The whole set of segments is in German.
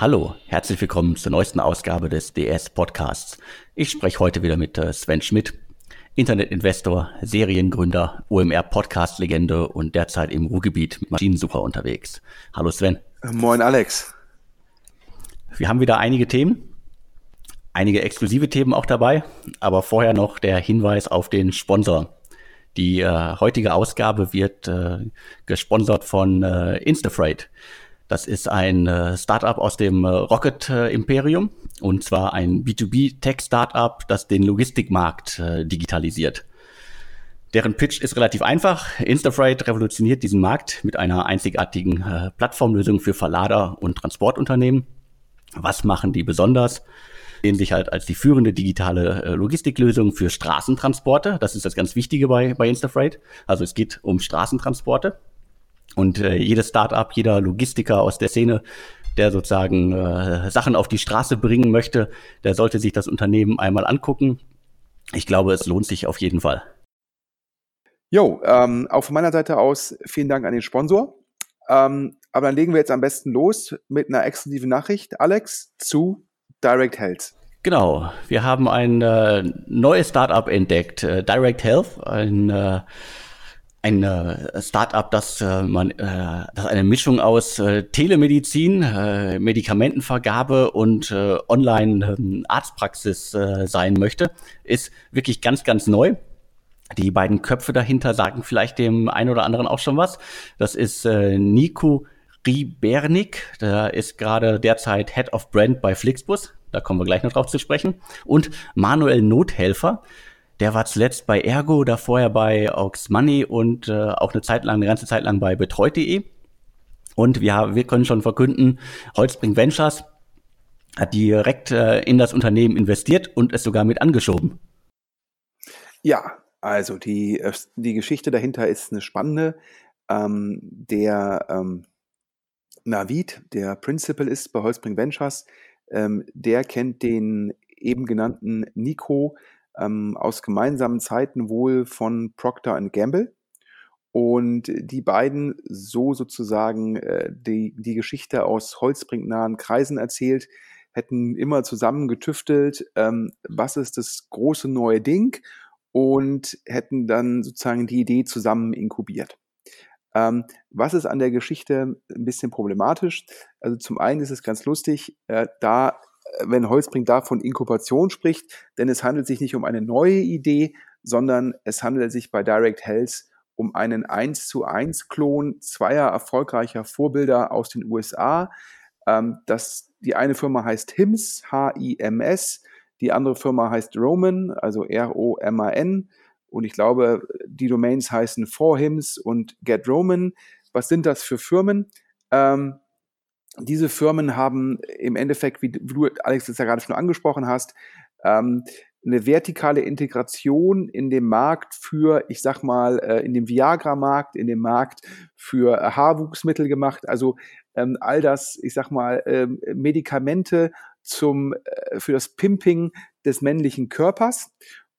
Hallo, herzlich willkommen zur neuesten Ausgabe des DS Podcasts. Ich spreche heute wieder mit äh, Sven Schmidt, Internetinvestor, Seriengründer, OMR Podcast Legende und derzeit im Ruhrgebiet mit Maschinensucher unterwegs. Hallo Sven. Moin Alex. Wir haben wieder einige Themen, einige exklusive Themen auch dabei, aber vorher noch der Hinweis auf den Sponsor. Die äh, heutige Ausgabe wird äh, gesponsert von äh, Instafreight. Das ist ein äh, Startup aus dem äh, Rocket äh, Imperium und zwar ein B2B-Tech-Startup, das den Logistikmarkt äh, digitalisiert. Deren Pitch ist relativ einfach. Instafreight revolutioniert diesen Markt mit einer einzigartigen äh, Plattformlösung für Verlader und Transportunternehmen. Was machen die besonders? Sehen sich halt als die führende digitale äh, Logistiklösung für Straßentransporte. Das ist das ganz Wichtige bei, bei Instafreight. Also es geht um Straßentransporte. Und äh, jedes Startup, jeder Logistiker aus der Szene, der sozusagen äh, Sachen auf die Straße bringen möchte, der sollte sich das Unternehmen einmal angucken. Ich glaube, es lohnt sich auf jeden Fall. Jo, ähm, auch von meiner Seite aus vielen Dank an den Sponsor. Ähm, aber dann legen wir jetzt am besten los mit einer exklusiven Nachricht, Alex, zu Direct Health. Genau, wir haben ein äh, neues Startup entdeckt, äh, Direct Health, ein äh, ein äh, Startup, das äh, man, äh, das eine Mischung aus äh, Telemedizin, äh, Medikamentenvergabe und äh, Online-Arztpraxis äh, sein möchte, ist wirklich ganz, ganz neu. Die beiden Köpfe dahinter sagen vielleicht dem einen oder anderen auch schon was. Das ist äh, Nico Ribernik, der ist gerade derzeit Head of Brand bei Flixbus. Da kommen wir gleich noch drauf zu sprechen. Und Manuel Nothelfer, der war zuletzt bei Ergo, da vorher bei Aux Money und äh, auch eine Zeit lang, eine ganze Zeit lang bei betreut.de. Und wir, wir können schon verkünden, Holzbring Ventures hat direkt äh, in das Unternehmen investiert und es sogar mit angeschoben. Ja, also die, äh, die Geschichte dahinter ist eine spannende. Ähm, der ähm, Navid, der Principal ist bei Holzbring Ventures, ähm, der kennt den eben genannten Nico ähm, aus gemeinsamen Zeiten wohl von Procter Gamble. Und die beiden so sozusagen äh, die, die Geschichte aus holzbringnahen Kreisen erzählt, hätten immer zusammen getüftelt, ähm, was ist das große neue Ding und hätten dann sozusagen die Idee zusammen inkubiert. Ähm, was ist an der Geschichte ein bisschen problematisch? Also zum einen ist es ganz lustig, äh, da wenn Holzbrink da von Inkubation spricht, denn es handelt sich nicht um eine neue Idee, sondern es handelt sich bei Direct Health um einen 1 zu 1 Klon zweier erfolgreicher Vorbilder aus den USA. Ähm, das, die eine Firma heißt HIMS, H-I-M-S, die andere Firma heißt Roman, also R-O-M-A-N. Und ich glaube, die Domains heißen For HIMS und Get Roman. Was sind das für Firmen? Ähm, diese Firmen haben im Endeffekt, wie du, Alex, das ja gerade schon angesprochen hast, ähm, eine vertikale Integration in dem Markt für, ich sag mal, äh, in dem Viagra-Markt, in dem Markt für äh, Haarwuchsmittel gemacht. Also ähm, all das, ich sag mal, ähm, Medikamente zum, äh, für das Pimping des männlichen Körpers.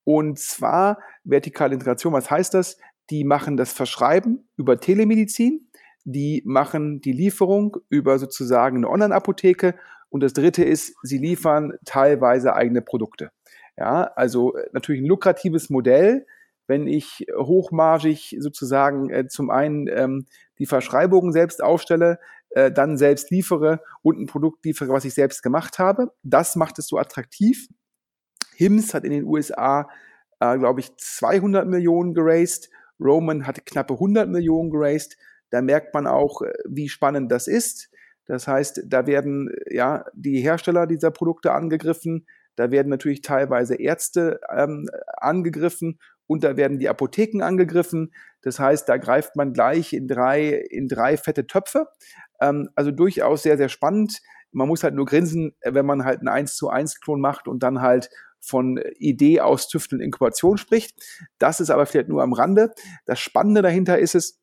Und zwar vertikale Integration, was heißt das? Die machen das Verschreiben über Telemedizin die machen die Lieferung über sozusagen eine Online-Apotheke. Und das dritte ist, sie liefern teilweise eigene Produkte. Ja, also äh, natürlich ein lukratives Modell, wenn ich hochmargig sozusagen äh, zum einen ähm, die Verschreibungen selbst aufstelle, äh, dann selbst liefere und ein Produkt liefere, was ich selbst gemacht habe. Das macht es so attraktiv. HIMS hat in den USA, äh, glaube ich, 200 Millionen geraced. Roman hat knappe 100 Millionen geraced. Da merkt man auch, äh, wie spannend das ist. Das heißt, da werden äh, ja die Hersteller dieser Produkte angegriffen, da werden natürlich teilweise Ärzte ähm, angegriffen und da werden die Apotheken angegriffen. Das heißt, da greift man gleich in drei, in drei fette Töpfe. Ähm, also durchaus sehr, sehr spannend. Man muss halt nur grinsen, äh, wenn man halt einen 1 zu 1 Klon macht und dann halt von Idee aus Tüfteln Inkubation spricht. Das ist aber vielleicht nur am Rande. Das Spannende dahinter ist es,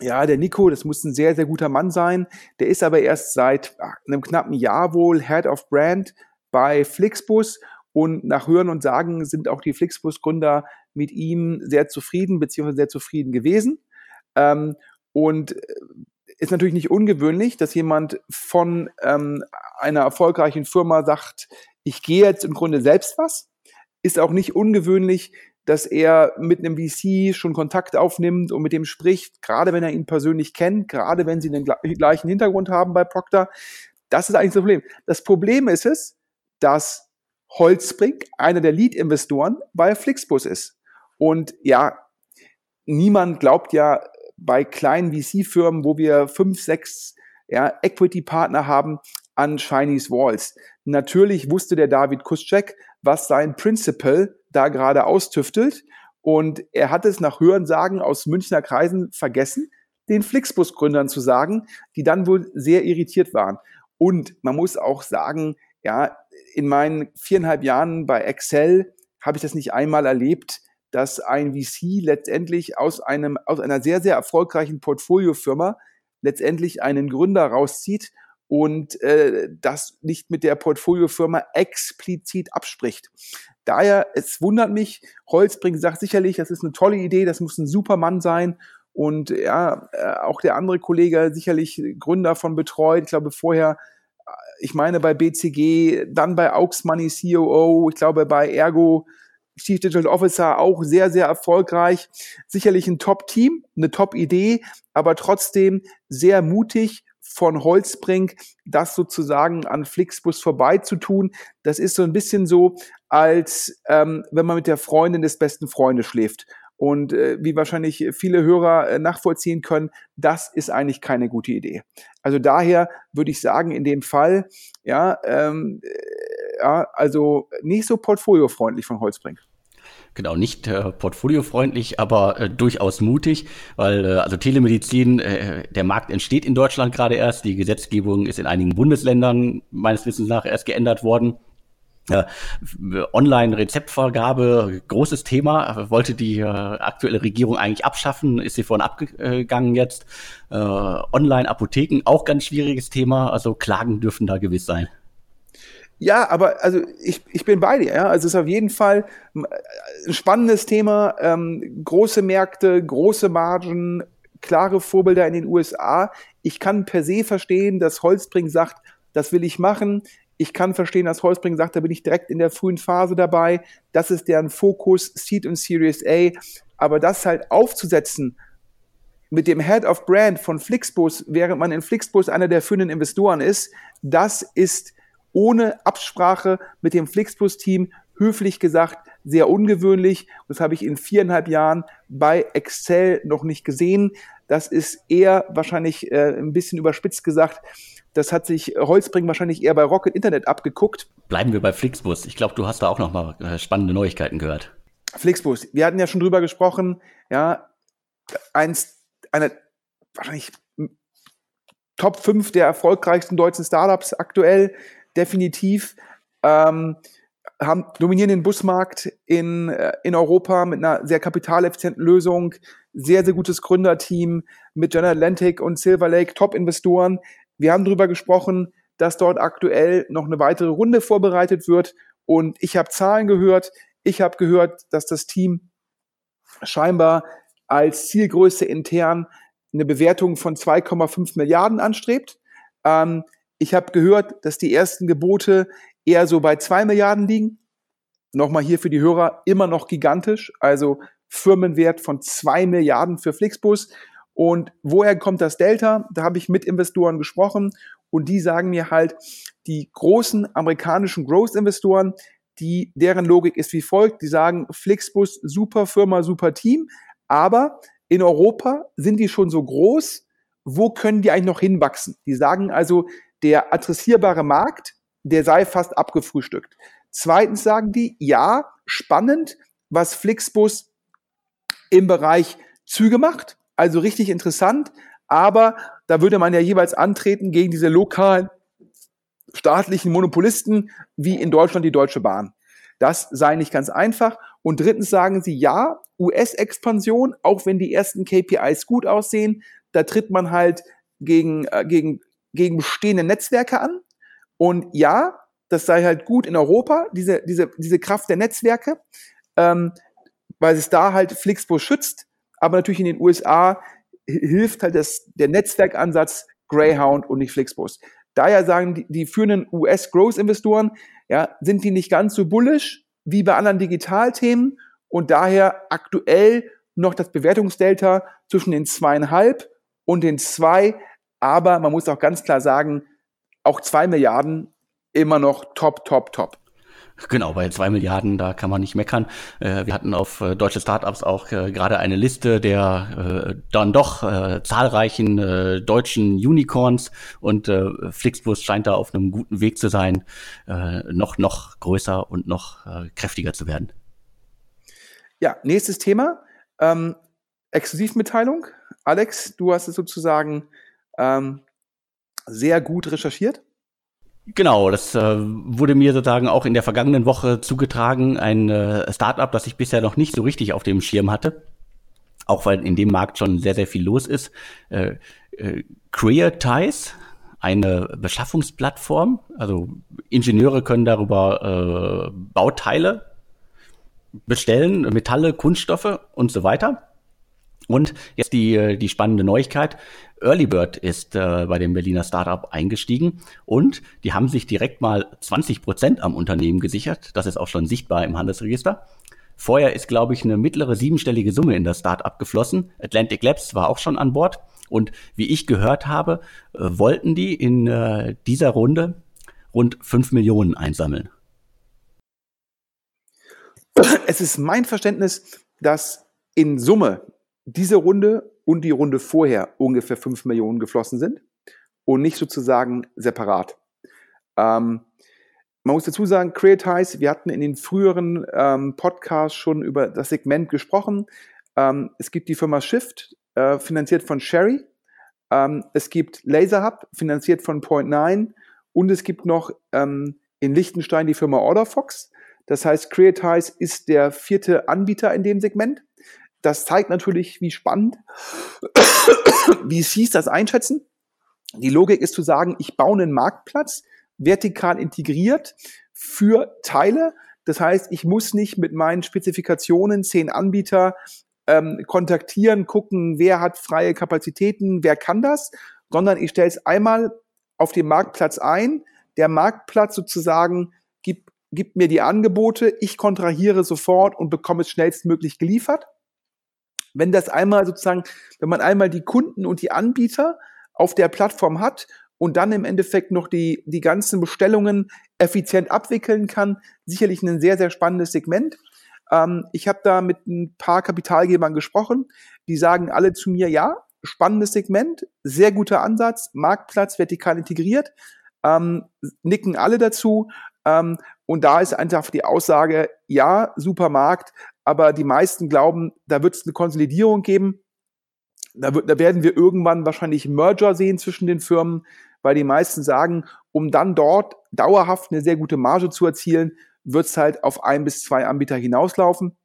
ja, der Nico, das muss ein sehr, sehr guter Mann sein. Der ist aber erst seit einem knappen Jahr wohl Head of Brand bei Flixbus. Und nach Hören und Sagen sind auch die Flixbus-Gründer mit ihm sehr zufrieden, beziehungsweise sehr zufrieden gewesen. Ähm, und äh, ist natürlich nicht ungewöhnlich, dass jemand von ähm, einer erfolgreichen Firma sagt, ich gehe jetzt im Grunde selbst was. Ist auch nicht ungewöhnlich, dass er mit einem VC schon Kontakt aufnimmt und mit dem spricht, gerade wenn er ihn persönlich kennt, gerade wenn sie den gleichen Hintergrund haben bei Procter. Das ist eigentlich das Problem. Das Problem ist es, dass Holzbrink einer der Lead-Investoren bei Flixbus ist. Und ja, niemand glaubt ja bei kleinen VC-Firmen, wo wir fünf, sechs ja, Equity-Partner haben, an Chinese Walls. Natürlich wusste der David Kuschek, was sein Principal da gerade austüftelt. Und er hat es nach Hörensagen aus Münchner Kreisen vergessen, den Flixbus-Gründern zu sagen, die dann wohl sehr irritiert waren. Und man muss auch sagen, ja, in meinen viereinhalb Jahren bei Excel habe ich das nicht einmal erlebt, dass ein VC letztendlich aus einem, aus einer sehr, sehr erfolgreichen Portfoliofirma letztendlich einen Gründer rauszieht und äh, das nicht mit der Portfoliofirma explizit abspricht. Daher, es wundert mich, Holzbrink sagt sicherlich, das ist eine tolle Idee, das muss ein super Mann sein. Und ja, äh, auch der andere Kollege sicherlich Gründer von Betreut, ich glaube vorher, äh, ich meine bei BCG, dann bei Aux Money COO, ich glaube bei Ergo Chief Digital Officer auch sehr, sehr erfolgreich. Sicherlich ein Top-Team, eine Top-Idee, aber trotzdem sehr mutig von Holzbrink, das sozusagen an Flixbus vorbeizutun. Das ist so ein bisschen so, als ähm, wenn man mit der Freundin des besten Freundes schläft. Und äh, wie wahrscheinlich viele Hörer äh, nachvollziehen können, das ist eigentlich keine gute Idee. Also daher würde ich sagen, in dem Fall, ja, ähm, äh, ja also nicht so portfoliofreundlich von Holzbrink. Genau, nicht äh, portfoliofreundlich, aber äh, durchaus mutig, weil äh, also Telemedizin, äh, der Markt entsteht in Deutschland gerade erst. Die Gesetzgebung ist in einigen Bundesländern meines Wissens nach erst geändert worden. Äh, Online-Rezeptvergabe, großes Thema, wollte die äh, aktuelle Regierung eigentlich abschaffen, ist sie vorhin abgegangen jetzt. Äh, Online-Apotheken, auch ganz schwieriges Thema, also Klagen dürfen da gewiss sein. Ja, aber also ich, ich bin bei dir. Ja? Also es ist auf jeden Fall ein spannendes Thema. Ähm, große Märkte, große Margen, klare Vorbilder in den USA. Ich kann per se verstehen, dass Holzbring sagt, das will ich machen. Ich kann verstehen, dass Holzbring sagt, da bin ich direkt in der frühen Phase dabei. Das ist deren Fokus, Seed und Series A. Aber das halt aufzusetzen mit dem Head of Brand von Flixbus, während man in Flixbus einer der führenden Investoren ist, das ist ohne Absprache mit dem Flixbus-Team, höflich gesagt, sehr ungewöhnlich. Das habe ich in viereinhalb Jahren bei Excel noch nicht gesehen. Das ist eher wahrscheinlich äh, ein bisschen überspitzt gesagt. Das hat sich Holzbring wahrscheinlich eher bei Rocket Internet abgeguckt. Bleiben wir bei Flixbus. Ich glaube, du hast da auch noch mal äh, spannende Neuigkeiten gehört. Flixbus. Wir hatten ja schon drüber gesprochen. Ja, eins, eine wahrscheinlich Top 5 der erfolgreichsten deutschen Startups aktuell definitiv. Ähm, haben, dominieren den Busmarkt in, äh, in Europa mit einer sehr kapitaleffizienten Lösung, sehr, sehr gutes Gründerteam mit General Atlantic und Silver Lake, Top-Investoren. Wir haben darüber gesprochen, dass dort aktuell noch eine weitere Runde vorbereitet wird und ich habe Zahlen gehört. Ich habe gehört, dass das Team scheinbar als Zielgröße intern eine Bewertung von 2,5 Milliarden anstrebt. Ähm, ich habe gehört, dass die ersten Gebote eher so bei zwei Milliarden liegen. Nochmal hier für die Hörer immer noch gigantisch, also Firmenwert von zwei Milliarden für Flixbus. Und woher kommt das Delta? Da habe ich mit Investoren gesprochen und die sagen mir halt, die großen amerikanischen Growth-Investoren, die, deren Logik ist wie folgt. Die sagen, Flixbus, super Firma, super Team, aber in Europa sind die schon so groß, wo können die eigentlich noch hinwachsen? Die sagen also, der adressierbare Markt, der sei fast abgefrühstückt. Zweitens sagen die, ja, spannend, was Flixbus im Bereich Züge macht, also richtig interessant, aber da würde man ja jeweils antreten gegen diese lokalen staatlichen Monopolisten wie in Deutschland die Deutsche Bahn. Das sei nicht ganz einfach. Und drittens sagen sie, ja, US-Expansion, auch wenn die ersten KPIs gut aussehen, da tritt man halt gegen, äh, gegen gegen bestehende Netzwerke an. Und ja, das sei halt gut in Europa, diese, diese, diese Kraft der Netzwerke, ähm, weil es da halt Flixbus schützt. Aber natürlich in den USA hilft halt das, der Netzwerkansatz Greyhound und nicht Flixbus. Daher sagen die, die führenden US-Growth-Investoren, ja, sind die nicht ganz so bullish wie bei anderen Digitalthemen und daher aktuell noch das Bewertungsdelta zwischen den zweieinhalb und den zwei. Aber man muss auch ganz klar sagen, auch zwei Milliarden immer noch top, top, top. Genau, bei zwei Milliarden, da kann man nicht meckern. Äh, wir hatten auf äh, deutsche Startups auch äh, gerade eine Liste der dann doch zahlreichen deutschen Unicorns und Flixbus scheint da auf einem guten Weg zu sein, noch, noch größer und noch kräftiger zu werden. Ja, nächstes Thema. Ähm, Exklusivmitteilung. Alex, du hast es sozusagen ähm, sehr gut recherchiert. Genau, das äh, wurde mir sozusagen auch in der vergangenen Woche zugetragen, ein äh, Startup, das ich bisher noch nicht so richtig auf dem Schirm hatte, auch weil in dem Markt schon sehr, sehr viel los ist. Äh, äh, Creatize, eine Beschaffungsplattform, also Ingenieure können darüber äh, Bauteile bestellen, Metalle, Kunststoffe und so weiter. Und jetzt die, äh, die spannende Neuigkeit. Earlybird ist äh, bei dem Berliner Startup eingestiegen und die haben sich direkt mal 20 Prozent am Unternehmen gesichert. Das ist auch schon sichtbar im Handelsregister. Vorher ist, glaube ich, eine mittlere siebenstellige Summe in das Startup geflossen. Atlantic Labs war auch schon an Bord. Und wie ich gehört habe, äh, wollten die in äh, dieser Runde rund 5 Millionen einsammeln. Es ist mein Verständnis, dass in Summe diese Runde und die Runde vorher ungefähr 5 Millionen geflossen sind und nicht sozusagen separat. Ähm, man muss dazu sagen, Creatize, wir hatten in den früheren ähm, Podcasts schon über das Segment gesprochen. Ähm, es gibt die Firma Shift, äh, finanziert von Sherry. Ähm, es gibt LaserHub, finanziert von Point9. Und es gibt noch ähm, in Liechtenstein die Firma OrderFox. Das heißt, Creatize ist der vierte Anbieter in dem Segment. Das zeigt natürlich, wie spannend wie VCs das einschätzen. Die Logik ist zu sagen, ich baue einen Marktplatz, vertikal integriert für Teile. Das heißt, ich muss nicht mit meinen Spezifikationen zehn Anbieter ähm, kontaktieren, gucken, wer hat freie Kapazitäten, wer kann das, sondern ich stelle es einmal auf dem Marktplatz ein. Der Marktplatz sozusagen gibt, gibt mir die Angebote, ich kontrahiere sofort und bekomme es schnellstmöglich geliefert. Wenn das einmal sozusagen, wenn man einmal die Kunden und die Anbieter auf der Plattform hat und dann im Endeffekt noch die, die ganzen Bestellungen effizient abwickeln kann, sicherlich ein sehr, sehr spannendes Segment. Ähm, ich habe da mit ein paar Kapitalgebern gesprochen, die sagen alle zu mir, ja, spannendes Segment, sehr guter Ansatz, Marktplatz vertikal integriert, ähm, nicken alle dazu. Ähm, und da ist einfach die Aussage, ja, super Markt, aber die meisten glauben, da wird es eine Konsolidierung geben. Da, wird, da werden wir irgendwann wahrscheinlich Merger sehen zwischen den Firmen, weil die meisten sagen, um dann dort dauerhaft eine sehr gute Marge zu erzielen, wird es halt auf ein bis zwei Anbieter hinauslaufen.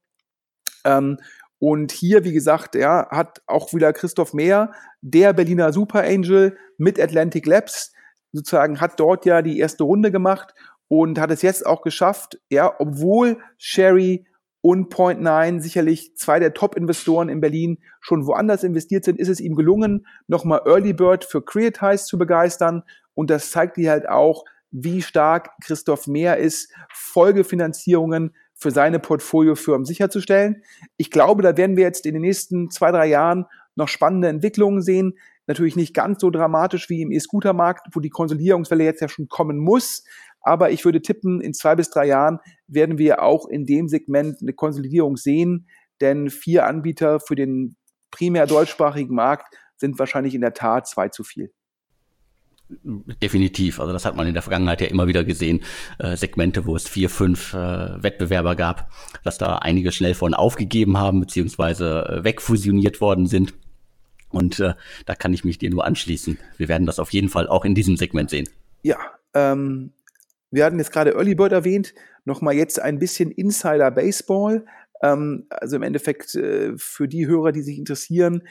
Ähm, und hier, wie gesagt, ja, hat auch wieder Christoph Mehr, der Berliner Super Angel mit Atlantic Labs, sozusagen hat dort ja die erste Runde gemacht und hat es jetzt auch geschafft, ja, obwohl Sherry und Point9 sicherlich zwei der Top-Investoren in Berlin schon woanders investiert sind, ist es ihm gelungen, nochmal Early Bird für Creatize zu begeistern. Und das zeigt dir halt auch, wie stark Christoph Mehr ist, Folgefinanzierungen für seine Portfoliofirmen sicherzustellen. Ich glaube, da werden wir jetzt in den nächsten zwei, drei Jahren noch spannende Entwicklungen sehen. Natürlich nicht ganz so dramatisch wie im E-Scooter-Markt, wo die Konsolidierungswelle jetzt ja schon kommen muss. Aber ich würde tippen, in zwei bis drei Jahren werden wir auch in dem Segment eine Konsolidierung sehen, denn vier Anbieter für den primär deutschsprachigen Markt sind wahrscheinlich in der Tat zwei zu viel. Definitiv. Also das hat man in der Vergangenheit ja immer wieder gesehen. Äh, Segmente, wo es vier, fünf äh, Wettbewerber gab, dass da einige schnell von aufgegeben haben, beziehungsweise äh, wegfusioniert worden sind. Und äh, da kann ich mich dir nur anschließen. Wir werden das auf jeden Fall auch in diesem Segment sehen. Ja, ähm, wir hatten jetzt gerade Early Bird erwähnt, nochmal jetzt ein bisschen Insider Baseball. Ähm, also im Endeffekt äh, für die Hörer, die sich interessieren,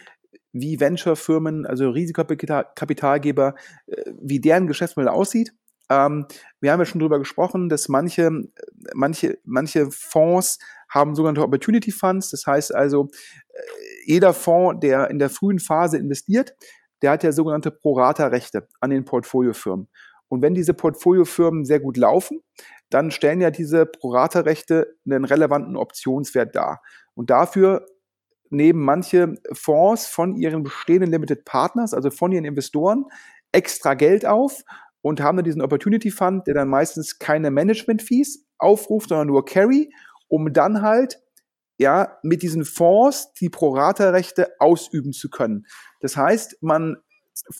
wie Venture-Firmen, also Risikokapitalgeber, äh, wie deren Geschäftsmodell aussieht. Ähm, wir haben ja schon darüber gesprochen, dass manche, manche, manche Fonds haben sogenannte Opportunity Funds. Das heißt also, äh, jeder Fonds, der in der frühen Phase investiert, der hat ja sogenannte Pro-Rata-Rechte an den Portfoliofirmen. Und wenn diese Portfoliofirmen sehr gut laufen, dann stellen ja diese Pro-Rata-Rechte einen relevanten Optionswert dar. Und dafür nehmen manche Fonds von ihren bestehenden Limited Partners, also von ihren Investoren, extra Geld auf und haben dann diesen Opportunity Fund, der dann meistens keine Management Fees aufruft, sondern nur Carry, um dann halt ja mit diesen Fonds die Pro-Rata-Rechte ausüben zu können. Das heißt, man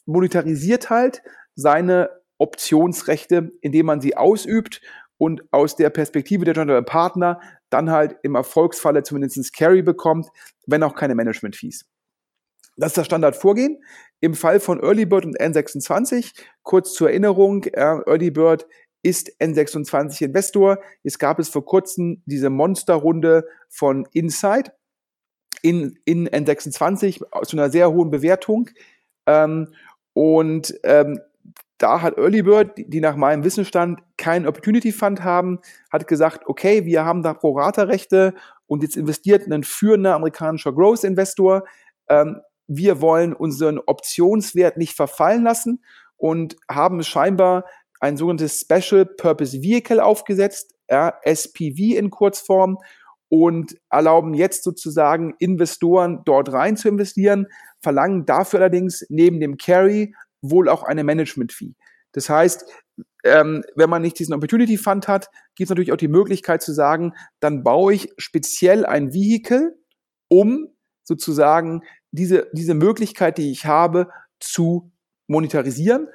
monetarisiert halt seine Optionsrechte, indem man sie ausübt und aus der Perspektive der Joint Partner dann halt im Erfolgsfalle zumindest Carry bekommt, wenn auch keine Management-Fees. Das ist das Standardvorgehen. Im Fall von Early Bird und N26, kurz zur Erinnerung, Early Bird ist N26 Investor. Es gab es vor kurzem diese Monsterrunde von Insight in, in N26 zu einer sehr hohen Bewertung. Ähm, und ähm, da hat Early Bird, die nach meinem Wissensstand keinen Opportunity Fund haben, hat gesagt, okay, wir haben da Pro-Rata-Rechte und jetzt investiert ein führender amerikanischer Growth-Investor. Ähm, wir wollen unseren Optionswert nicht verfallen lassen und haben scheinbar ein sogenanntes Special Purpose Vehicle aufgesetzt, ja, SPV in Kurzform, und erlauben jetzt sozusagen Investoren dort rein zu investieren, verlangen dafür allerdings neben dem Carry wohl auch eine Management-Fee. Das heißt, ähm, wenn man nicht diesen Opportunity Fund hat, gibt es natürlich auch die Möglichkeit zu sagen, dann baue ich speziell ein Vehikel, um sozusagen diese, diese Möglichkeit, die ich habe, zu monetarisieren.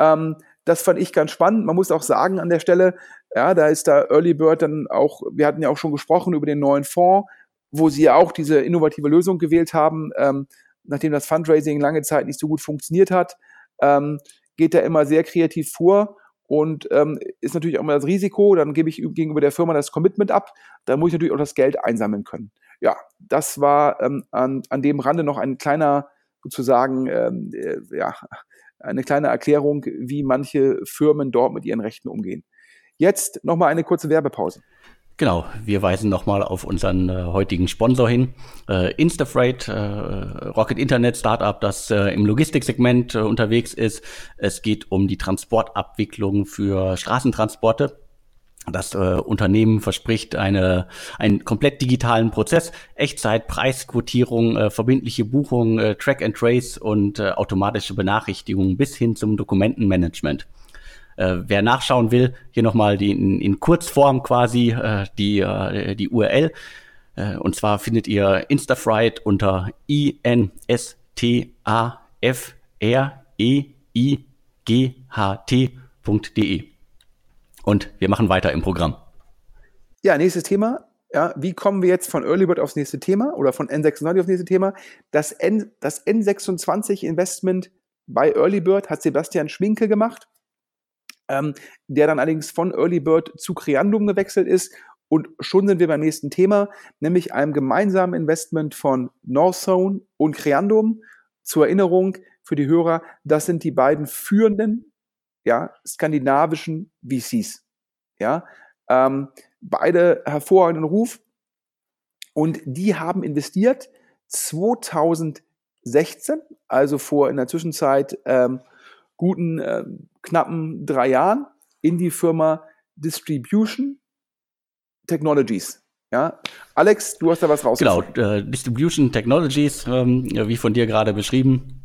Ähm, das fand ich ganz spannend. Man muss auch sagen an der Stelle, ja, da ist da Early Bird dann auch, wir hatten ja auch schon gesprochen über den neuen Fonds, wo sie ja auch diese innovative Lösung gewählt haben, ähm, nachdem das Fundraising lange Zeit nicht so gut funktioniert hat ähm, geht er immer sehr kreativ vor und ähm, ist natürlich auch immer das Risiko, dann gebe ich gegenüber der Firma das Commitment ab, dann muss ich natürlich auch das Geld einsammeln können. Ja, das war ähm, an, an dem Rande noch ein kleiner, sozusagen, ähm, äh, ja, eine kleine Erklärung, wie manche Firmen dort mit ihren Rechten umgehen. Jetzt nochmal eine kurze Werbepause. Genau, wir weisen nochmal auf unseren äh, heutigen Sponsor hin. Äh, Instafreight, äh, Rocket Internet Startup, das äh, im Logistiksegment äh, unterwegs ist. Es geht um die Transportabwicklung für Straßentransporte. Das äh, Unternehmen verspricht eine, einen komplett digitalen Prozess, Echtzeit, Preisquotierung, verbindliche Buchung, Track and Trace und automatische Benachrichtigungen bis hin zum Dokumentenmanagement. Äh, wer nachschauen will, hier nochmal in, in Kurzform quasi äh, die, äh, die URL. Äh, und zwar findet ihr Instafright unter i-n-s-t-a-f-r-e-i-g-h-t.de. Und wir machen weiter im Programm. Ja, nächstes Thema. Ja, wie kommen wir jetzt von Earlybird aufs nächste Thema oder von N96 aufs nächste Thema? Das, N, das N26 Investment bei Earlybird hat Sebastian Schwinke gemacht ähm, der dann allerdings von Early Bird zu Creandum gewechselt ist. Und schon sind wir beim nächsten Thema, nämlich einem gemeinsamen Investment von Northzone und Creandum. Zur Erinnerung für die Hörer, das sind die beiden führenden ja, skandinavischen VCs. Ja, ähm, beide hervorragenden Ruf. Und die haben investiert 2016, also vor in der Zwischenzeit ähm, guten, äh, knappen drei Jahren in die Firma Distribution Technologies. Ja, Alex, du hast da was rausgefunden. Genau, äh, Distribution Technologies, ähm, wie von dir gerade beschrieben,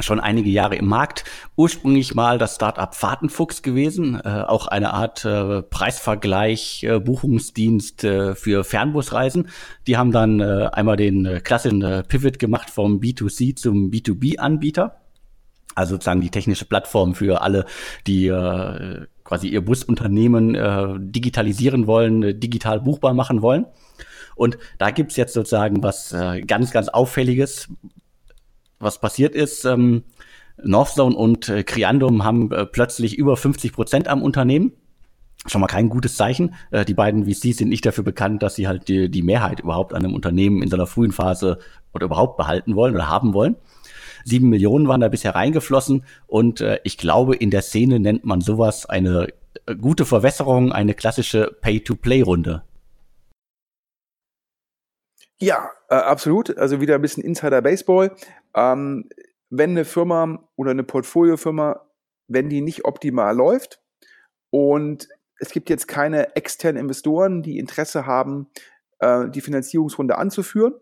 schon einige Jahre im Markt. Ursprünglich mal das Startup Fahrtenfuchs gewesen, äh, auch eine Art äh, Preisvergleich, äh, Buchungsdienst äh, für Fernbusreisen. Die haben dann äh, einmal den äh, klassischen äh, Pivot gemacht vom B2C zum B2B-Anbieter also sozusagen die technische Plattform für alle, die äh, quasi ihr Busunternehmen äh, digitalisieren wollen, äh, digital buchbar machen wollen. Und da gibt's jetzt sozusagen was äh, ganz, ganz Auffälliges. Was passiert ist, ähm, Northzone und äh, Criandum haben äh, plötzlich über 50 Prozent am Unternehmen. Schon mal kein gutes Zeichen. Äh, die beiden VCs sind nicht dafür bekannt, dass sie halt die, die Mehrheit überhaupt an einem Unternehmen in so einer frühen Phase oder überhaupt behalten wollen oder haben wollen. Sieben Millionen waren da bisher reingeflossen und äh, ich glaube, in der Szene nennt man sowas eine äh, gute Verwässerung, eine klassische Pay-to-Play-Runde. Ja, äh, absolut. Also wieder ein bisschen Insider Baseball. Ähm, wenn eine Firma oder eine Portfoliofirma, wenn die nicht optimal läuft und es gibt jetzt keine externen Investoren, die Interesse haben, äh, die Finanzierungsrunde anzuführen,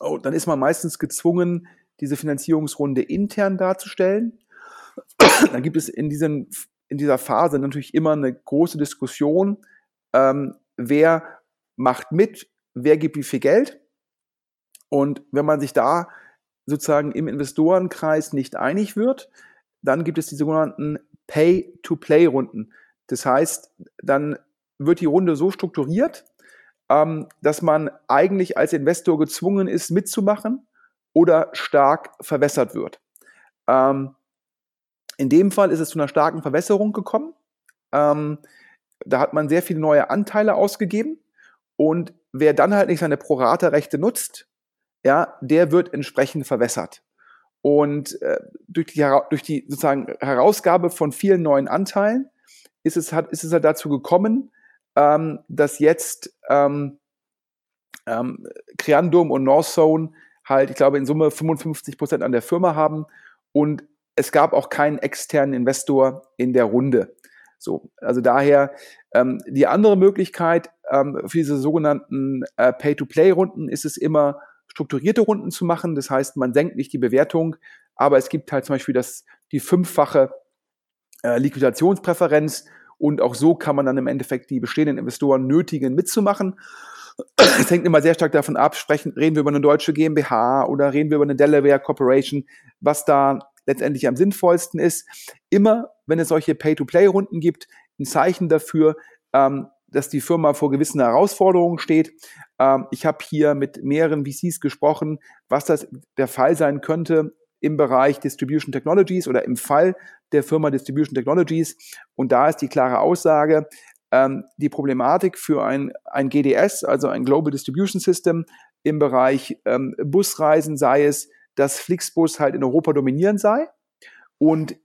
oh, dann ist man meistens gezwungen, diese Finanzierungsrunde intern darzustellen. dann gibt es in, diesen, in dieser Phase natürlich immer eine große Diskussion, ähm, wer macht mit, wer gibt wie viel Geld. Und wenn man sich da sozusagen im Investorenkreis nicht einig wird, dann gibt es die sogenannten Pay-to-Play-Runden. Das heißt, dann wird die Runde so strukturiert, ähm, dass man eigentlich als Investor gezwungen ist, mitzumachen oder stark verwässert wird. Ähm, in dem Fall ist es zu einer starken Verwässerung gekommen. Ähm, da hat man sehr viele neue Anteile ausgegeben und wer dann halt nicht seine Prorata-Rechte nutzt, ja, der wird entsprechend verwässert. Und äh, durch, die, durch die sozusagen Herausgabe von vielen neuen Anteilen ist es, hat, ist es halt dazu gekommen, ähm, dass jetzt ähm, ähm, Creandum und Northzone halt, ich glaube, in Summe 55 Prozent an der Firma haben und es gab auch keinen externen Investor in der Runde. So, also daher ähm, die andere Möglichkeit ähm, für diese sogenannten äh, Pay-to-Play-Runden ist es immer strukturierte Runden zu machen. Das heißt, man senkt nicht die Bewertung, aber es gibt halt zum Beispiel das, die fünffache äh, Liquidationspräferenz und auch so kann man dann im Endeffekt die bestehenden Investoren nötigen, mitzumachen. Es hängt immer sehr stark davon ab, sprechen, reden wir über eine deutsche GmbH oder reden wir über eine Delaware Corporation, was da letztendlich am sinnvollsten ist. Immer, wenn es solche Pay-to-Play-Runden gibt, ein Zeichen dafür, ähm, dass die Firma vor gewissen Herausforderungen steht. Ähm, ich habe hier mit mehreren VCs gesprochen, was das der Fall sein könnte im Bereich Distribution Technologies oder im Fall der Firma Distribution Technologies. Und da ist die klare Aussage, ähm, die Problematik für ein, ein GDS, also ein Global Distribution System im Bereich ähm, Busreisen, sei es, dass Flixbus halt in Europa dominierend sei. Und äh,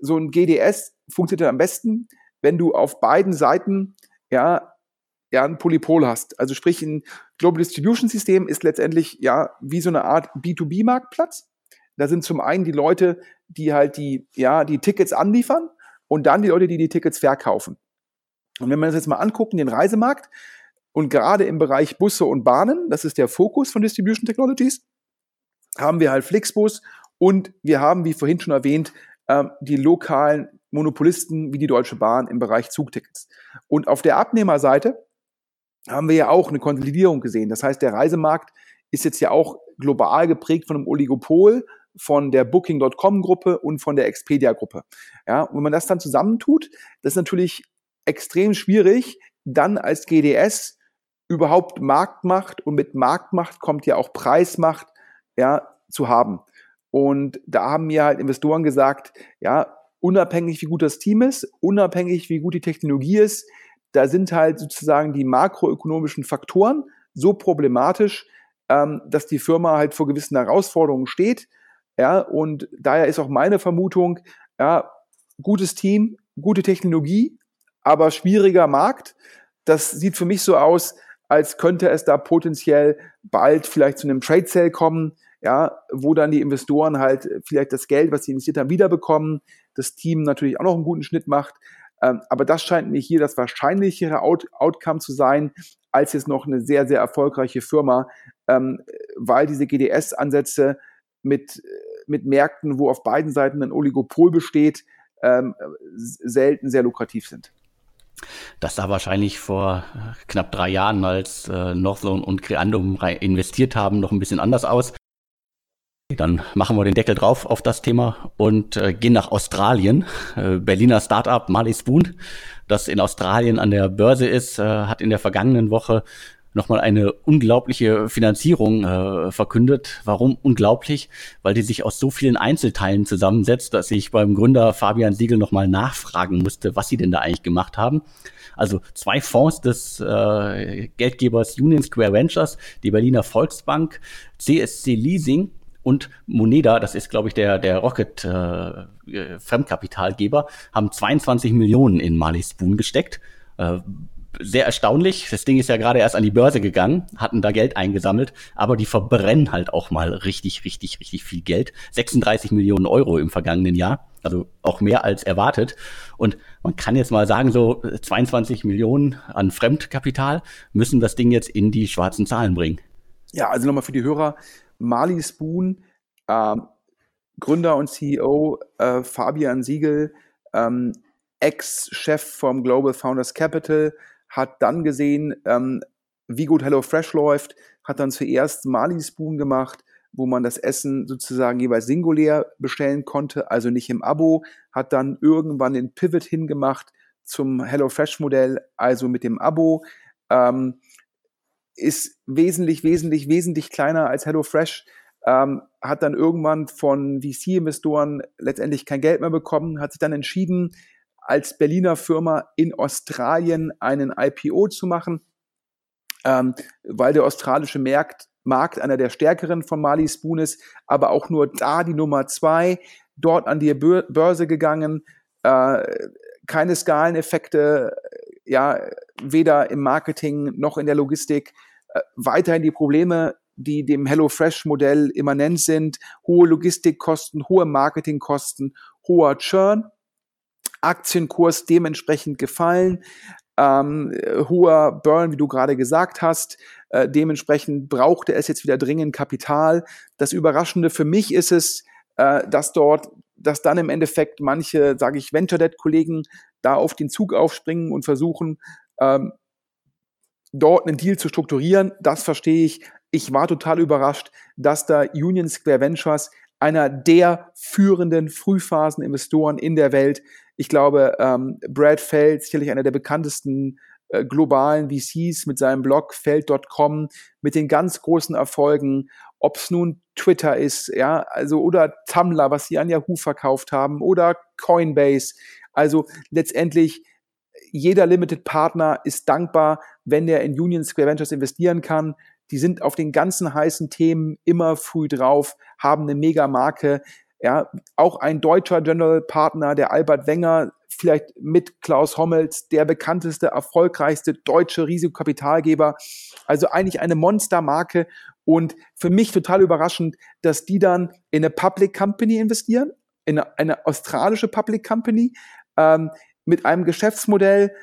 so ein GDS funktioniert am besten, wenn du auf beiden Seiten ja, ja ein Polypol hast. Also sprich, ein Global Distribution System ist letztendlich ja wie so eine Art B2B-Marktplatz. Da sind zum einen die Leute, die halt die, ja, die Tickets anliefern und dann die Leute, die die Tickets verkaufen. Und wenn wir uns jetzt mal angucken, den Reisemarkt und gerade im Bereich Busse und Bahnen, das ist der Fokus von Distribution Technologies, haben wir halt Flixbus und wir haben, wie vorhin schon erwähnt, ähm, die lokalen Monopolisten wie die Deutsche Bahn im Bereich Zugtickets. Und auf der Abnehmerseite haben wir ja auch eine Konsolidierung gesehen. Das heißt, der Reisemarkt ist jetzt ja auch global geprägt von einem Oligopol von der Booking.com-Gruppe und von der Expedia-Gruppe. Ja, und wenn man das dann zusammentut, das ist natürlich extrem schwierig, dann als GDS überhaupt Marktmacht und mit Marktmacht kommt ja auch Preismacht ja, zu haben. Und da haben mir halt Investoren gesagt, ja, unabhängig wie gut das Team ist, unabhängig wie gut die Technologie ist, da sind halt sozusagen die makroökonomischen Faktoren so problematisch, ähm, dass die Firma halt vor gewissen Herausforderungen steht. Ja, und daher ist auch meine Vermutung, ja, gutes Team, gute Technologie, aber schwieriger Markt. Das sieht für mich so aus, als könnte es da potenziell bald vielleicht zu einem Trade Sale kommen, ja, wo dann die Investoren halt vielleicht das Geld, was sie investiert haben, wiederbekommen, das Team natürlich auch noch einen guten Schnitt macht. Ähm, aber das scheint mir hier das wahrscheinlichere Out Outcome zu sein, als jetzt noch eine sehr, sehr erfolgreiche Firma, ähm, weil diese GDS-Ansätze mit, mit Märkten, wo auf beiden Seiten ein Oligopol besteht, ähm, selten sehr lukrativ sind. Das sah wahrscheinlich vor knapp drei Jahren, als äh, Northzone und Creandum investiert haben, noch ein bisschen anders aus. Dann machen wir den Deckel drauf auf das Thema und äh, gehen nach Australien. Äh, Berliner Startup Marley Spoon, das in Australien an der Börse ist, äh, hat in der vergangenen Woche nochmal eine unglaubliche Finanzierung äh, verkündet. Warum unglaublich? Weil die sich aus so vielen Einzelteilen zusammensetzt, dass ich beim Gründer Fabian Siegel nochmal nachfragen musste, was sie denn da eigentlich gemacht haben. Also zwei Fonds des äh, Geldgebers Union Square Ventures, die Berliner Volksbank, CSC Leasing und Moneda, das ist, glaube ich, der, der Rocket äh, Fremdkapitalgeber, haben 22 Millionen in Marley Spoon gesteckt. Sehr erstaunlich. Das Ding ist ja gerade erst an die Börse gegangen, hatten da Geld eingesammelt, aber die verbrennen halt auch mal richtig, richtig, richtig viel Geld. 36 Millionen Euro im vergangenen Jahr, also auch mehr als erwartet. Und man kann jetzt mal sagen, so 22 Millionen an Fremdkapital müssen das Ding jetzt in die schwarzen Zahlen bringen. Ja, also nochmal für die Hörer, Marley Spoon, äh, Gründer und CEO äh, Fabian Siegel, ähm, Ex-Chef vom Global Founders Capital, hat dann gesehen, ähm, wie gut HelloFresh läuft, hat dann zuerst Mali Spoon gemacht, wo man das Essen sozusagen jeweils singulär bestellen konnte, also nicht im Abo, hat dann irgendwann den Pivot hingemacht zum HelloFresh-Modell, also mit dem Abo, ähm, ist wesentlich, wesentlich, wesentlich kleiner als HelloFresh, ähm, hat dann irgendwann von VC-Investoren letztendlich kein Geld mehr bekommen, hat sich dann entschieden, als Berliner Firma in Australien einen IPO zu machen, ähm, weil der australische Markt, Markt einer der stärkeren von Mali Spoon ist, aber auch nur da die Nummer zwei, dort an die Börse gegangen, äh, keine Skaleneffekte, ja, weder im Marketing noch in der Logistik, äh, weiterhin die Probleme, die dem HelloFresh-Modell immanent sind, hohe Logistikkosten, hohe Marketingkosten, hoher Churn. Aktienkurs dementsprechend gefallen, ähm, hoher Burn, wie du gerade gesagt hast. Äh, dementsprechend brauchte es jetzt wieder dringend Kapital. Das Überraschende für mich ist es, äh, dass dort, dass dann im Endeffekt manche, sage ich, Venture Debt Kollegen da auf den Zug aufspringen und versuchen, ähm, dort einen Deal zu strukturieren. Das verstehe ich. Ich war total überrascht, dass da Union Square Ventures einer der führenden Frühphaseninvestoren in der Welt ich glaube, ähm, Brad Feld, sicherlich einer der bekanntesten äh, globalen VCs mit seinem Blog Feld.com, mit den ganz großen Erfolgen, ob es nun Twitter ist, ja, also oder Tumblr, was sie an Yahoo verkauft haben, oder Coinbase. Also letztendlich jeder Limited Partner ist dankbar, wenn der in Union Square Ventures investieren kann. Die sind auf den ganzen heißen Themen immer früh drauf, haben eine mega Marke. Ja, auch ein deutscher General Partner, der Albert Wenger, vielleicht mit Klaus Hommels, der bekannteste, erfolgreichste deutsche Risikokapitalgeber. Also eigentlich eine Monstermarke und für mich total überraschend, dass die dann in eine Public Company investieren, in eine, eine australische Public Company, ähm, mit einem Geschäftsmodell,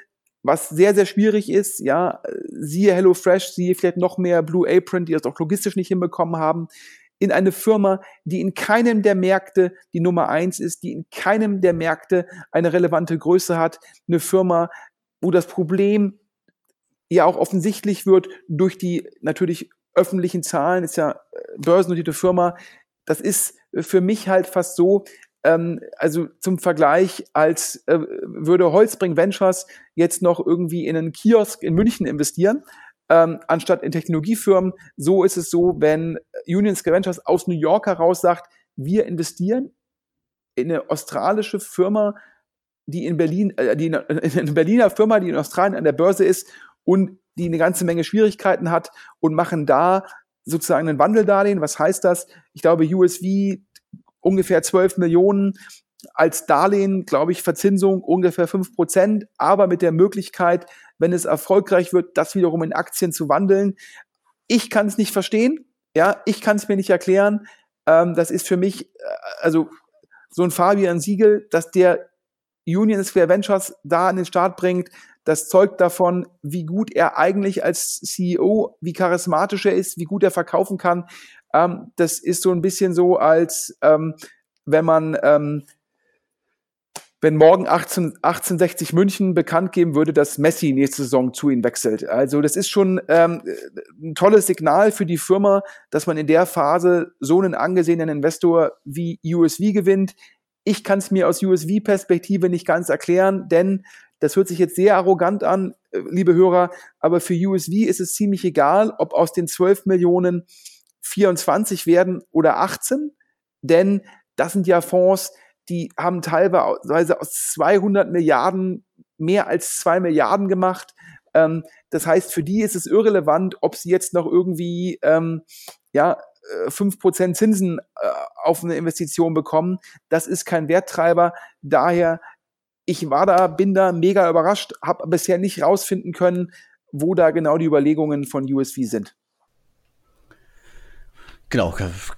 was sehr, sehr schwierig ist. Ja, siehe HelloFresh, siehe vielleicht noch mehr Blue Apron, die das auch logistisch nicht hinbekommen haben in eine Firma, die in keinem der Märkte die Nummer eins ist, die in keinem der Märkte eine relevante Größe hat, eine Firma, wo das Problem ja auch offensichtlich wird durch die natürlich öffentlichen Zahlen, ist ja äh, börsennotierte Firma. Das ist für mich halt fast so, ähm, also zum Vergleich, als äh, würde Holzbring Ventures jetzt noch irgendwie in einen Kiosk in München investieren ähm, anstatt in Technologiefirmen. So ist es so, wenn Union Square Ventures aus New York heraus sagt, wir investieren in eine australische Firma, die in Berlin, äh, die in, in eine Berliner Firma, die in Australien an der Börse ist und die eine ganze Menge Schwierigkeiten hat und machen da sozusagen ein Wandeldarlehen. Was heißt das? Ich glaube, USV ungefähr 12 Millionen als Darlehen, glaube ich, Verzinsung ungefähr 5 Prozent, aber mit der Möglichkeit, wenn es erfolgreich wird, das wiederum in Aktien zu wandeln. Ich kann es nicht verstehen, ja, ich kann es mir nicht erklären. Ähm, das ist für mich, äh, also so ein Fabian Siegel, dass der Union Square Ventures da an den Start bringt, das zeugt davon, wie gut er eigentlich als CEO, wie charismatisch er ist, wie gut er verkaufen kann. Ähm, das ist so ein bisschen so, als ähm, wenn man ähm, wenn morgen 18, 1860 München bekannt geben würde, dass Messi nächste Saison zu ihnen wechselt. Also das ist schon ähm, ein tolles Signal für die Firma, dass man in der Phase so einen angesehenen Investor wie USV gewinnt. Ich kann es mir aus USV-Perspektive nicht ganz erklären, denn das hört sich jetzt sehr arrogant an, äh, liebe Hörer, aber für USV ist es ziemlich egal, ob aus den 12 Millionen 24 werden oder 18, denn das sind ja Fonds, die haben teilweise aus 200 Milliarden mehr als zwei Milliarden gemacht. Ähm, das heißt, für die ist es irrelevant, ob sie jetzt noch irgendwie ähm, ja, äh, fünf Prozent Zinsen äh, auf eine Investition bekommen. Das ist kein Werttreiber. Daher ich war da, bin da mega überrascht, habe bisher nicht rausfinden können, wo da genau die Überlegungen von USV sind. Genau,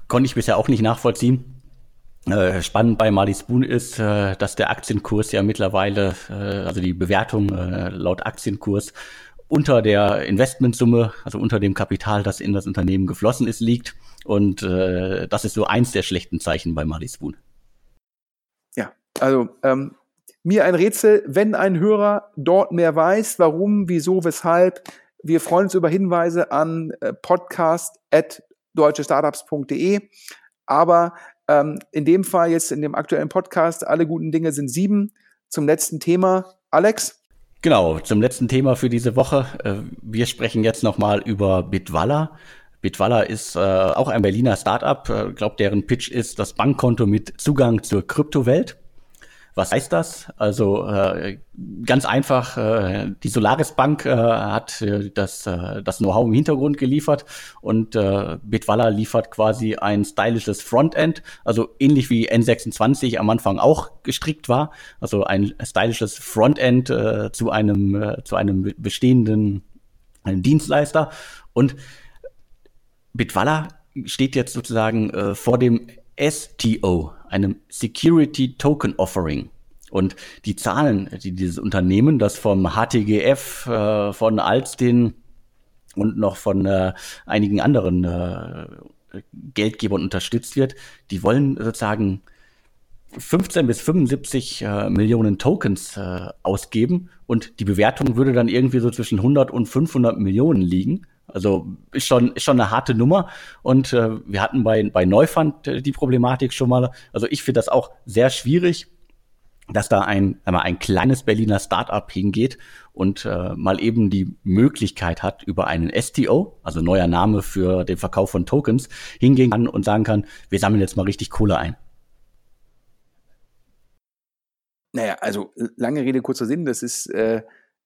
konnte ich bisher auch nicht nachvollziehen. Äh, spannend bei Marley Spoon ist, äh, dass der Aktienkurs ja mittlerweile, äh, also die Bewertung laut Aktienkurs unter der Investmentsumme, also unter dem Kapital, das in das Unternehmen geflossen ist, liegt. Und das ist so eins der schlechten Zeichen bei Marley Spoon. Ja, also ähm, mir ein Rätsel, wenn ein Hörer dort mehr weiß, warum, wieso, weshalb. Wir freuen uns über Hinweise an podcast.deutschestartups.de. Aber ähm, in dem Fall jetzt in dem aktuellen Podcast, alle guten Dinge sind sieben. Zum letzten Thema. Alex? Genau, zum letzten Thema für diese Woche. Äh, wir sprechen jetzt nochmal über Bitwalla. Bitwalla ist äh, auch ein Berliner Startup. Ich äh, glaube, deren Pitch ist das Bankkonto mit Zugang zur Kryptowelt. Was heißt das? Also äh, ganz einfach, äh, die Solaris Bank äh, hat das, das Know-how im Hintergrund geliefert und Bitwalla liefert quasi ein stylisches Frontend, also ähnlich wie N26 am Anfang auch gestrickt war, also ein stylisches Frontend zu einem zu einem bestehenden Dienstleister und Bitwalla steht jetzt sozusagen vor dem STO, einem Security Token Offering. Und die Zahlen, die dieses Unternehmen, das vom HTGF, äh, von Alstin und noch von äh, einigen anderen äh, Geldgebern unterstützt wird, die wollen sozusagen 15 bis 75 äh, Millionen Tokens äh, ausgeben und die Bewertung würde dann irgendwie so zwischen 100 und 500 Millionen liegen. Also ist schon, ist schon eine harte Nummer. Und äh, wir hatten bei, bei Neufund äh, die Problematik schon mal. Also ich finde das auch sehr schwierig, dass da ein, einmal ein kleines Berliner Startup hingeht und äh, mal eben die Möglichkeit hat, über einen STO, also neuer Name für den Verkauf von Tokens, hingehen kann und sagen kann, wir sammeln jetzt mal richtig Kohle ein. Naja, also lange Rede, kurzer Sinn, das ist äh,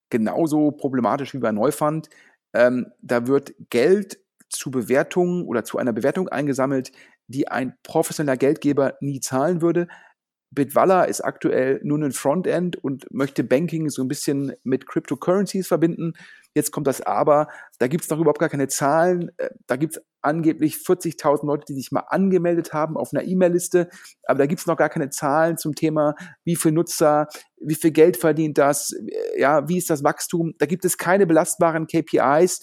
genauso problematisch wie bei Neufund. Ähm, da wird Geld zu Bewertungen oder zu einer Bewertung eingesammelt, die ein professioneller Geldgeber nie zahlen würde. Bitwalla ist aktuell nur ein Frontend und möchte Banking so ein bisschen mit Cryptocurrencies verbinden. Jetzt kommt das Aber, da gibt es noch überhaupt gar keine Zahlen. Äh, da gibt es angeblich 40.000 Leute, die sich mal angemeldet haben auf einer E-Mail-Liste, aber da gibt es noch gar keine Zahlen zum Thema, wie viel Nutzer, wie viel Geld verdient das, ja, wie ist das Wachstum. Da gibt es keine belastbaren KPIs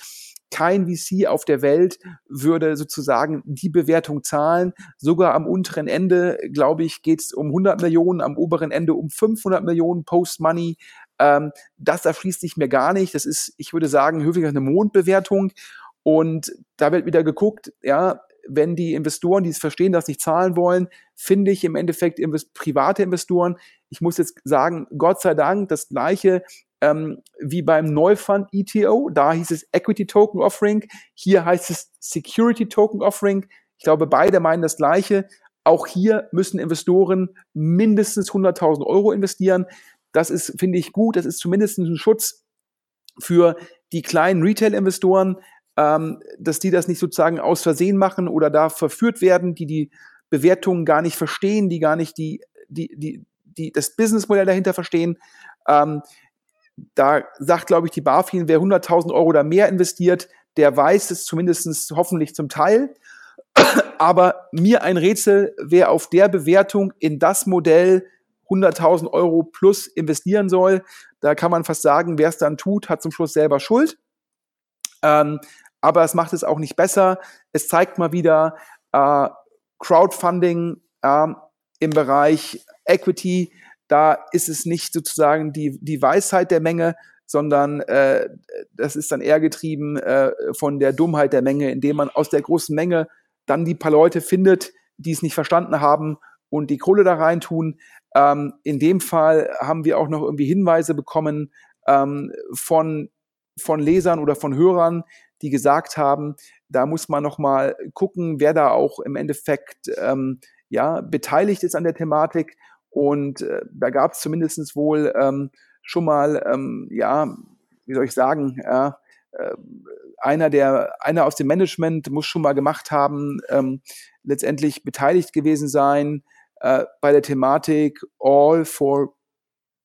kein VC auf der Welt würde sozusagen die Bewertung zahlen. Sogar am unteren Ende, glaube ich, geht es um 100 Millionen, am oberen Ende um 500 Millionen Post-Money. Ähm, das erschließt sich mir gar nicht. Das ist, ich würde sagen, höflich eine Mondbewertung. Und da wird wieder geguckt, ja, wenn die Investoren, die es verstehen, das nicht zahlen wollen, finde ich im Endeffekt invest private Investoren. Ich muss jetzt sagen, Gott sei Dank, das gleiche ähm, wie beim Neufund ETO. Da hieß es Equity Token Offering. Hier heißt es Security Token Offering. Ich glaube, beide meinen das Gleiche. Auch hier müssen Investoren mindestens 100.000 Euro investieren. Das ist, finde ich, gut. Das ist zumindest ein Schutz für die kleinen Retail-Investoren, ähm, dass die das nicht sozusagen aus Versehen machen oder da verführt werden, die die Bewertungen gar nicht verstehen, die gar nicht die, die, die, die das Businessmodell dahinter verstehen. Ähm, da sagt, glaube ich, die BaFin, wer 100.000 Euro oder mehr investiert, der weiß es zumindest hoffentlich zum Teil. Aber mir ein Rätsel, wer auf der Bewertung in das Modell 100.000 Euro plus investieren soll. Da kann man fast sagen, wer es dann tut, hat zum Schluss selber Schuld. Ähm, aber es macht es auch nicht besser. Es zeigt mal wieder äh, Crowdfunding äh, im Bereich Equity da ist es nicht sozusagen die, die Weisheit der Menge, sondern äh, das ist dann eher getrieben äh, von der Dummheit der Menge, indem man aus der großen Menge dann die paar Leute findet, die es nicht verstanden haben und die Kohle da reintun. Ähm, in dem Fall haben wir auch noch irgendwie Hinweise bekommen ähm, von, von Lesern oder von Hörern, die gesagt haben, da muss man noch mal gucken, wer da auch im Endeffekt ähm, ja beteiligt ist an der Thematik. Und äh, da gab es zumindest wohl ähm, schon mal, ähm, ja, wie soll ich sagen, ja, äh, einer der, einer aus dem Management muss schon mal gemacht haben, ähm, letztendlich beteiligt gewesen sein äh, bei der Thematik All for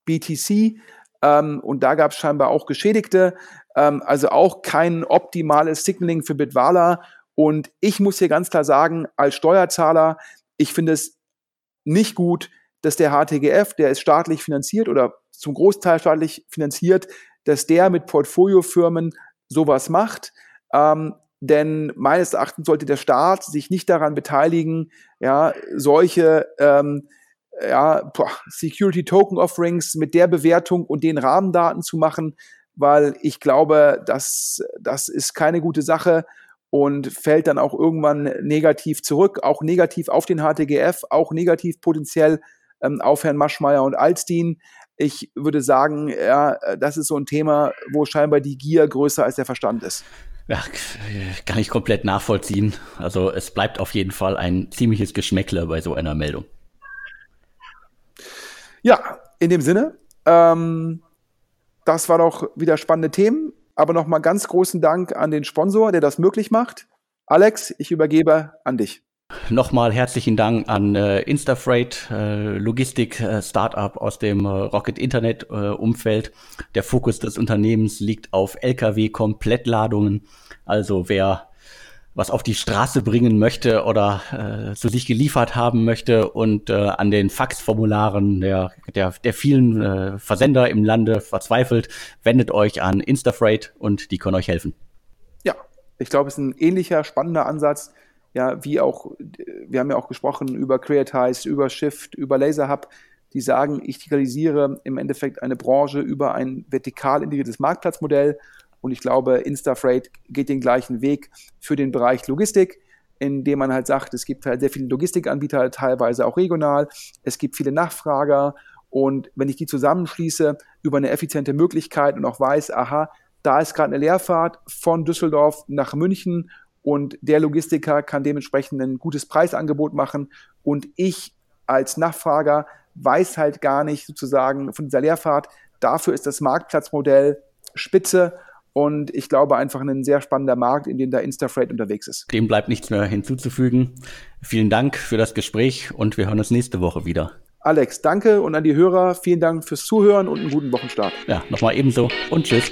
BTC. Ähm, und da gab es scheinbar auch Geschädigte. Ähm, also auch kein optimales Signaling für Bitwala. Und ich muss hier ganz klar sagen, als Steuerzahler, ich finde es nicht gut, dass der HTGF, der ist staatlich finanziert oder zum Großteil staatlich finanziert, dass der mit Portfoliofirmen sowas macht. Ähm, denn meines Erachtens sollte der Staat sich nicht daran beteiligen, ja, solche ähm, ja, Security Token Offerings mit der Bewertung und den Rahmendaten zu machen, weil ich glaube, das, das ist keine gute Sache und fällt dann auch irgendwann negativ zurück, auch negativ auf den HTGF, auch negativ potenziell ähm, auf Herrn Maschmeyer und Alstin. Ich würde sagen, ja, das ist so ein Thema, wo scheinbar die Gier größer als der Verstand ist. Ja, kann ich komplett nachvollziehen. Also es bleibt auf jeden Fall ein ziemliches Geschmäckler bei so einer Meldung. Ja, in dem Sinne, ähm, das war doch wieder spannende Themen. Aber nochmal ganz großen Dank an den Sponsor, der das möglich macht. Alex, ich übergebe an dich. Nochmal herzlichen Dank an äh, Instafreight, äh, Logistik-Startup äh, aus dem äh, Rocket Internet äh. Der Fokus des Unternehmens liegt auf Lkw-Komplettladungen. Also wer was auf die Straße bringen möchte oder äh, zu sich geliefert haben möchte und äh, an den Faxformularen der, der, der vielen äh, Versender im Lande verzweifelt, wendet euch an Instafreight und die können euch helfen. Ja, ich glaube, es ist ein ähnlicher spannender Ansatz, ja, wie auch, wir haben ja auch gesprochen über Creatize, über Shift, über LaserHub, die sagen, ich digitalisiere im Endeffekt eine Branche über ein vertikal integriertes Marktplatzmodell und ich glaube, Instafreight geht den gleichen Weg für den Bereich Logistik, indem man halt sagt, es gibt halt sehr viele Logistikanbieter, teilweise auch regional. Es gibt viele Nachfrager. Und wenn ich die zusammenschließe über eine effiziente Möglichkeit und auch weiß, aha, da ist gerade eine Leerfahrt von Düsseldorf nach München und der Logistiker kann dementsprechend ein gutes Preisangebot machen und ich als Nachfrager weiß halt gar nicht sozusagen von dieser Leerfahrt. Dafür ist das Marktplatzmodell spitze und ich glaube einfach ein sehr spannender Markt, in dem da Instafreight unterwegs ist. Dem bleibt nichts mehr hinzuzufügen. Vielen Dank für das Gespräch und wir hören uns nächste Woche wieder. Alex, danke und an die Hörer vielen Dank fürs Zuhören und einen guten Wochenstart. Ja, nochmal ebenso und tschüss.